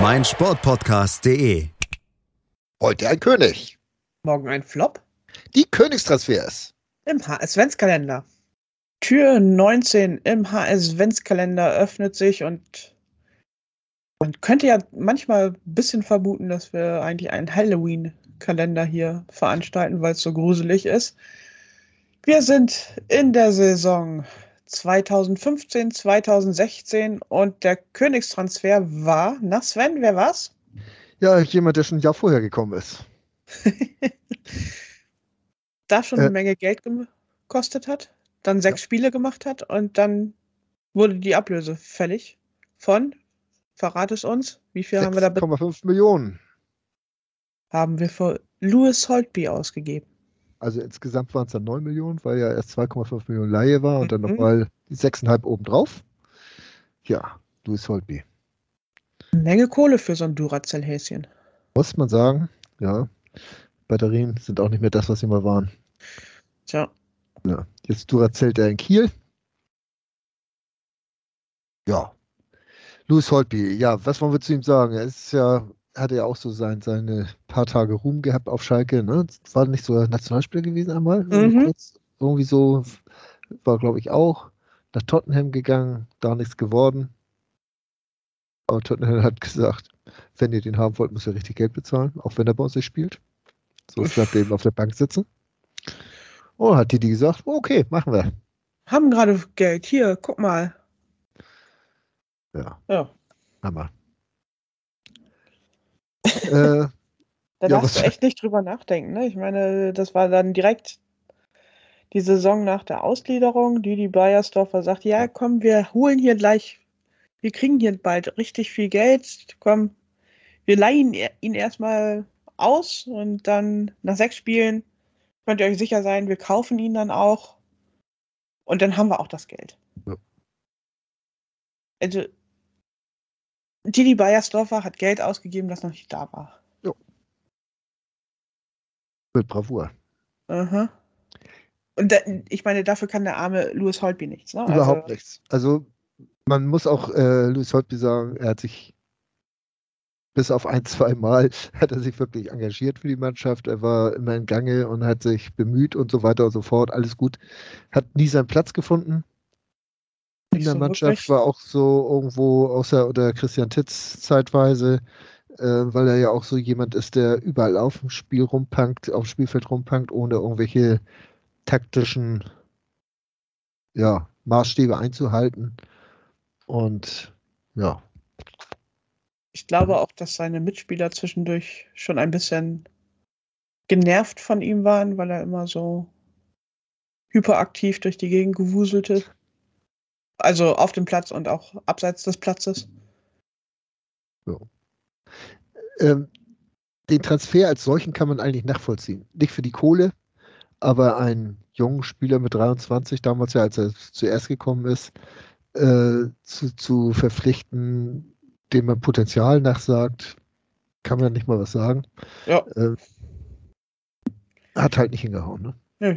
meinsportpodcast.de. Heute ein König. Morgen ein Flop Die Königstransfers. im HS-Ventskalender. Tür 19 im HS-Ventskalender öffnet sich und man könnte ja manchmal ein bisschen vermuten, dass wir eigentlich einen Halloween-Kalender hier veranstalten, weil es so gruselig ist. Wir sind in der Saison 2015, 2016 und der Königstransfer war, na Sven, wer war's? Ja, jemand, der schon ein Jahr vorher gekommen ist. da schon Äh. eine Menge Geld gekostet hat, dann sechs Spiele gemacht hat und dann wurde die Ablöse fällig von, verrat es uns, wie viel haben wir da be- 6,5 Millionen. haben wir für Louis Holtby ausgegeben. Also insgesamt waren es dann 9 Millionen, weil ja erst 2,5 Millionen Laie war und dann Mhm. nochmal die 6,5 obendrauf. Ja, Louis Holtby. Eine Menge Kohle für so ein Duracell-Häschen. Muss man sagen, ja. Batterien sind auch nicht mehr das, was sie mal waren. Tja, Ja. Jetzt Duracell der in Kiel. Ja. Louis Holtby, ja, was wollen wir zu ihm sagen? Er ist ja, hatte ja auch so sein, seine paar Tage Ruhm gehabt auf Schalke, ne? War nicht so Nationalspieler gewesen einmal? Irgendwie Mhm. kurz? Irgendwie so, war glaube ich auch nach Tottenham gegangen, da nichts geworden. Aber Tottenham hat gesagt, wenn ihr den haben wollt, müsst ihr richtig Geld bezahlen, auch wenn er bei uns nicht spielt. So bleibt er eben auf der Bank sitzen. Und hat Didi gesagt, okay, machen wir. haben gerade Geld. Hier, guck mal. Ja, Ja, Hammer. Äh, da Ja, darfst du echt nicht drüber nachdenken. Ne? Ich meine, das war dann direkt die Saison nach der Ausgliederung, die die Bayersdorfer sagt, ja, komm, wir holen hier gleich, wir kriegen hier bald richtig viel Geld, komm, wir leihen i- ihn erstmal aus und dann nach sechs Spielen könnt ihr euch sicher sein, wir kaufen ihn dann auch und dann haben wir auch das Geld. Ja. Also, Didi Bayersdorfer hat Geld ausgegeben, das noch nicht da war. mit Bravour. Aha. Und da, ich meine, dafür kann der arme Louis Holtby nichts. Ne? Überhaupt also, nichts. Also man muss auch äh, Louis Holtby sagen, er hat sich bis auf ein, zwei Mal hat er sich wirklich engagiert für die Mannschaft. Er war immer in Gange und hat sich bemüht und so weiter und so fort. Alles gut. Hat nie seinen Platz gefunden in der so Mannschaft. War auch so irgendwo außer oder Christian Titz zeitweise, äh, weil er ja auch so jemand ist, der überall auf dem Spiel rumpankt, auf dem Spielfeld rumpankt, ohne irgendwelche taktischen ja, Maßstäbe einzuhalten. Und ja, Ich glaube auch, dass seine Mitspieler zwischendurch schon ein bisschen genervt von ihm waren, weil er immer so hyperaktiv durch die Gegend gewuselte. Also auf dem Platz und auch abseits des Platzes. ähm, den Transfer als solchen kann man eigentlich nachvollziehen. Nicht für die Kohle, aber einen jungen Spieler mit 23, damals ja, als er zuerst gekommen ist, äh, zu, zu verpflichten, dem man Potenzial nachsagt, kann man nicht mal was sagen. Ja. Äh, hat halt nicht hingehauen, ne? Nö.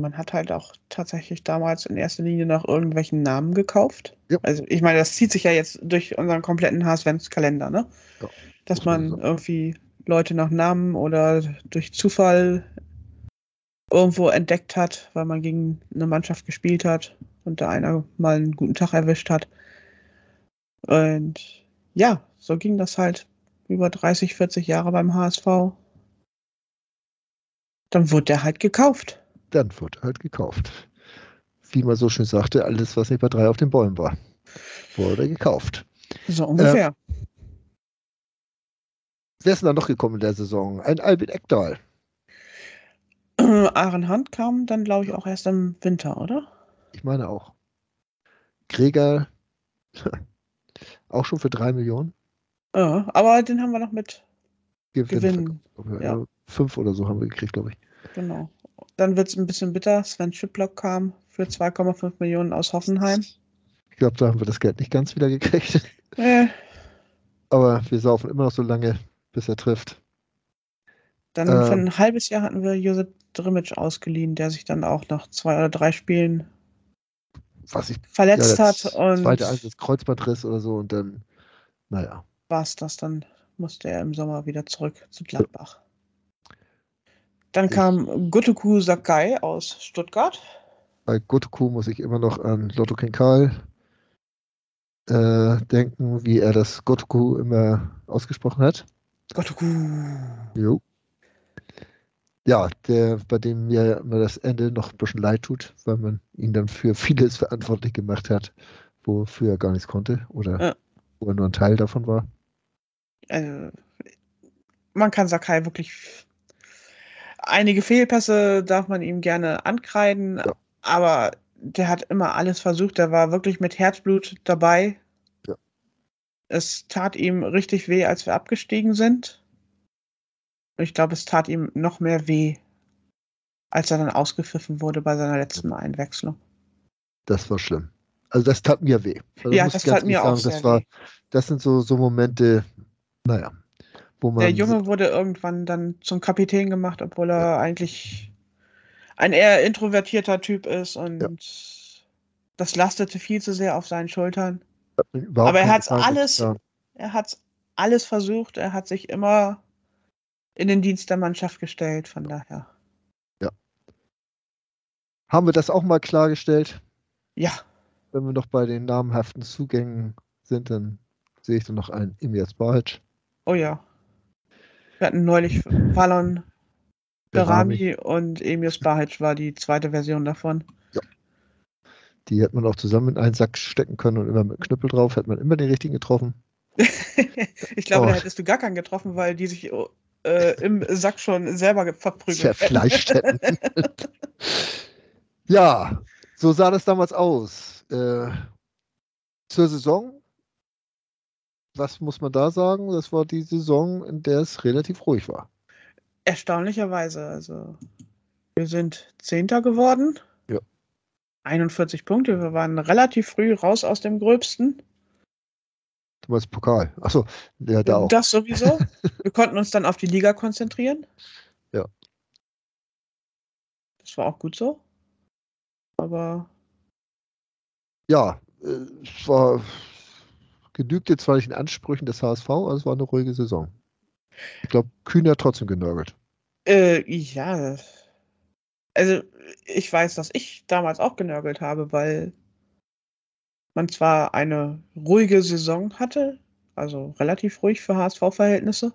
Man hat halt auch tatsächlich damals in erster Linie nach irgendwelchen Namen gekauft. Ja. Also ich meine, das zieht sich ja jetzt durch unseren kompletten HSV-Kalender, ne? Ja, Dass man sagen. irgendwie Leute nach Namen oder durch Zufall irgendwo entdeckt hat, weil man gegen eine Mannschaft gespielt hat und da einer mal einen guten Tag erwischt hat. Und ja, so ging das halt über 30, 40 Jahre beim HSV. Dann wurde der halt gekauft. Dann wurde halt gekauft. Wie man so schön sagte, alles, was nicht bei drei auf den Bäumen war, wurde gekauft. So ungefähr. Wer ist denn da noch gekommen in der Saison? Ein Albin Eckdahl. Aaron Hunt kam dann, glaube ich, auch erst im Winter, oder? Ich meine auch. Gregor, auch schon für drei Millionen. Ja, aber den haben wir noch mit Gewinn. Gewinn. Ja. Fünf oder so haben wir gekriegt, glaube ich. Genau. Dann wird es ein bisschen bitter. Sven Schiplock kam für 2,5 Millionen aus Hoffenheim. Ich glaube, da haben wir das Geld nicht ganz wieder gekriegt. Äh, Aber wir saufen immer noch so lange, bis er trifft. dann Äh. für ein halbes Jahr hatten wir Josep Drimic ausgeliehen, der sich dann auch nach zwei oder drei Spielen Was ich verletzt ja, hat. Und zweite Einsatz Kreuzbandriss oder so und dann, naja. war es das. Dann musste er im Sommer wieder zurück zu Gladbach. Dann kam Gotoku Sakai aus Stuttgart. Bei Gotoku muss ich immer noch an Lotto Kenkal äh, denken, wie er das Gotoku immer ausgesprochen hat. Gotoku. Jo. Ja, der, bei dem mir immer das Ende noch ein bisschen leid tut, weil man ihn dann für vieles verantwortlich gemacht hat, wofür er gar nichts konnte oder Ja. wo er nur ein Teil davon war. Also, man kann Sakai wirklich. Einige Fehlpässe darf man ihm gerne ankreiden, Ja. aber der hat immer alles versucht. Der war wirklich mit Herzblut dabei. Ja. Es tat ihm richtig weh, als wir abgestiegen sind. Ich glaube, es tat ihm noch mehr weh, als er dann ausgepfiffen wurde bei seiner letzten Einwechslung. Das war schlimm. Also das tat mir weh. Also Ja, das tat mir ehrlich auch das sehr war, weh. Das sind so, so Momente, naja, Der Junge wurde irgendwann dann zum Kapitän gemacht, obwohl er eigentlich ein eher introvertierter Typ ist und das lastete viel zu sehr auf seinen Schultern. aber er Zeit alles- getan. Er hat alles versucht, er hat sich immer in den Dienst der Mannschaft gestellt, von daher. Haben wir das auch mal klargestellt? Ja, Wenn wir noch bei den namhaften Zugängen sind, dann sehe ich da noch einen Imias Balic. oh ja. Wir hatten neulich Fallon Berami und Emius Bahic war die zweite Version davon. Die hätte man auch zusammen in einen Sack stecken können und immer mit Knüppel drauf, hätte man immer den richtigen getroffen. ich glaube, Oh. da hättest du gar keinen getroffen, weil die sich äh, im Sack schon selber ge- verprügelt Zerfleischt hätten. ja, so sah das damals aus. Äh, zur Saison, was muss man da sagen? Das war die Saison, in der es relativ ruhig war. Erstaunlicherweise, also wir sind Zehnter geworden. Ja. 41 Punkte, wir waren relativ früh raus aus dem Gröbsten. Damals Pokal. Achso, ja, da auch. Das sowieso. wir konnten uns dann auf die Liga konzentrieren. Ja. Das war auch gut so. Aber Ja, äh, es war genügte zwar nicht den Ansprüchen des HSV, aber es war eine ruhige Saison. Ich glaube, Kühn hat trotzdem genörgelt. äh, ja. Also ich weiß, dass ich damals auch genörgelt habe, weil man zwar eine ruhige Saison hatte, also relativ ruhig für HSV-Verhältnisse,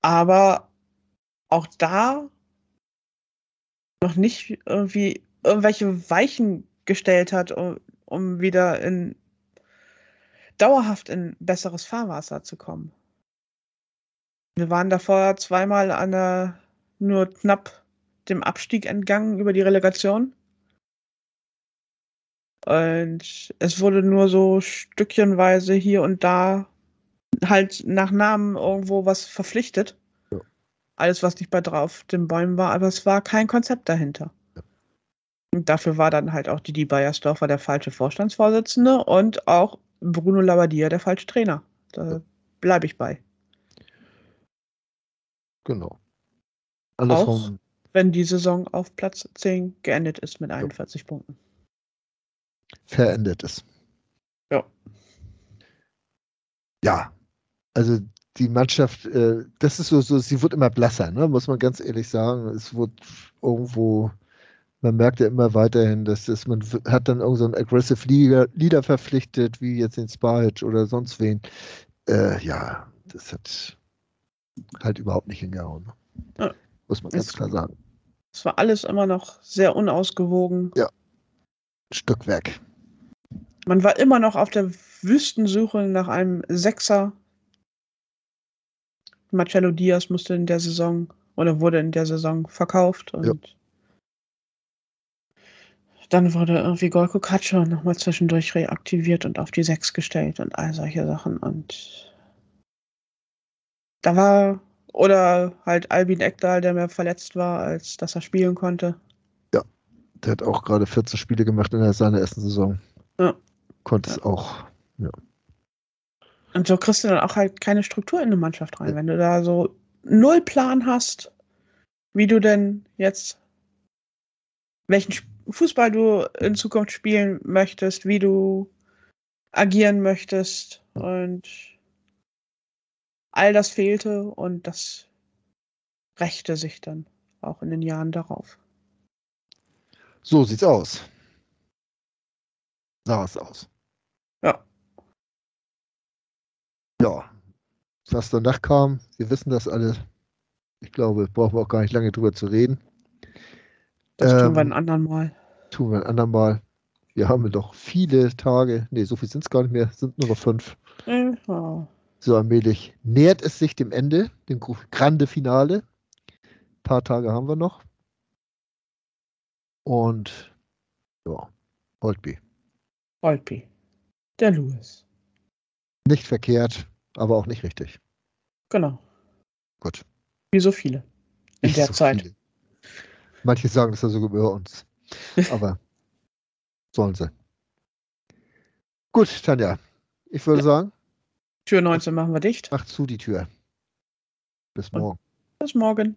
aber auch da noch nicht irgendwie irgendwelche Weichen gestellt hat, um, um wieder in dauerhaft in besseres Fahrwasser zu kommen. Wir waren davor zweimal an der nur knapp dem Abstieg entgangen über die Relegation. Und es wurde nur so stückchenweise hier und da halt nach Namen irgendwo was verpflichtet. Ja. Alles, was nicht bei drauf den Bäumen war, aber es war kein Konzept dahinter. Und dafür war dann halt auch Didi Beiersdorfer der falsche Vorstandsvorsitzende und auch Bruno Labbadia der falsche Trainer. Da bleibe ich bei. Genau. Andersrum, Wenn die Saison auf Platz 10 geendet ist mit 41 Punkten. verendet es. Ja. Ja, also die Mannschaft, äh, das ist so, so, sie wird immer blasser, ne? muss man ganz ehrlich sagen. Es wird irgendwo, man merkt ja immer weiterhin, dass das, man hat dann irgend so einen Aggressive Leader, Leader verpflichtet, wie jetzt den Spahic oder sonst wen. Äh, ja, das hat halt überhaupt nicht hingehauen. ne? Ja. Muss man ganz Ist- klar sagen. Es war alles immer noch sehr unausgewogen. Stückwerk. Man war immer noch auf der Wüstensuche nach einem Sechser. Marcello Diaz musste in der Saison oder wurde in der Saison verkauft und dann wurde irgendwie Golko Katscho nochmal zwischendurch reaktiviert und auf die 6 gestellt und all solche Sachen. Und da war, oder halt Albin Ekdal, der mehr verletzt war, als dass er spielen konnte. Ja, der hat auch gerade 14 Spiele gemacht in seiner ersten Saison. Ja. Konnte ja. es auch, ja. Und so kriegst du dann auch halt keine Struktur in eine Mannschaft rein. Wenn du da so null Plan hast, wie du denn jetzt, welchen Fußball du in Zukunft spielen möchtest, wie du agieren möchtest und all das fehlte und das rächte sich dann auch in den Jahren darauf. So sieht's aus. Sah es aus. Ja. Ja. Was danach kam, wir wissen das alle. Ich glaube, brauchen wir auch gar nicht lange drüber zu reden. Das tun Ähm, wir ein andern Mal. Tun wir ein andermal. Wir haben doch viele Tage, nee, so viel sind es gar nicht mehr, sind nur noch fünf. Ja. So allmählich nähert es sich dem Ende, dem Grande Finale. Ein paar Tage haben wir noch. Und ja, Holtby. Holtby. Der Louis. Nicht verkehrt, aber auch nicht richtig. Genau. Gut. Wie so viele. In Nicht der so Zeit. viele. Manche sagen das ja sogar über uns. Aber sollen sie. Gut, Tanja. Ich würde sagen, Tür 19 machen wir dicht. mach zu die Tür. Bis Und- morgen. Bis morgen.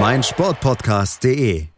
meinsportpodcast.de.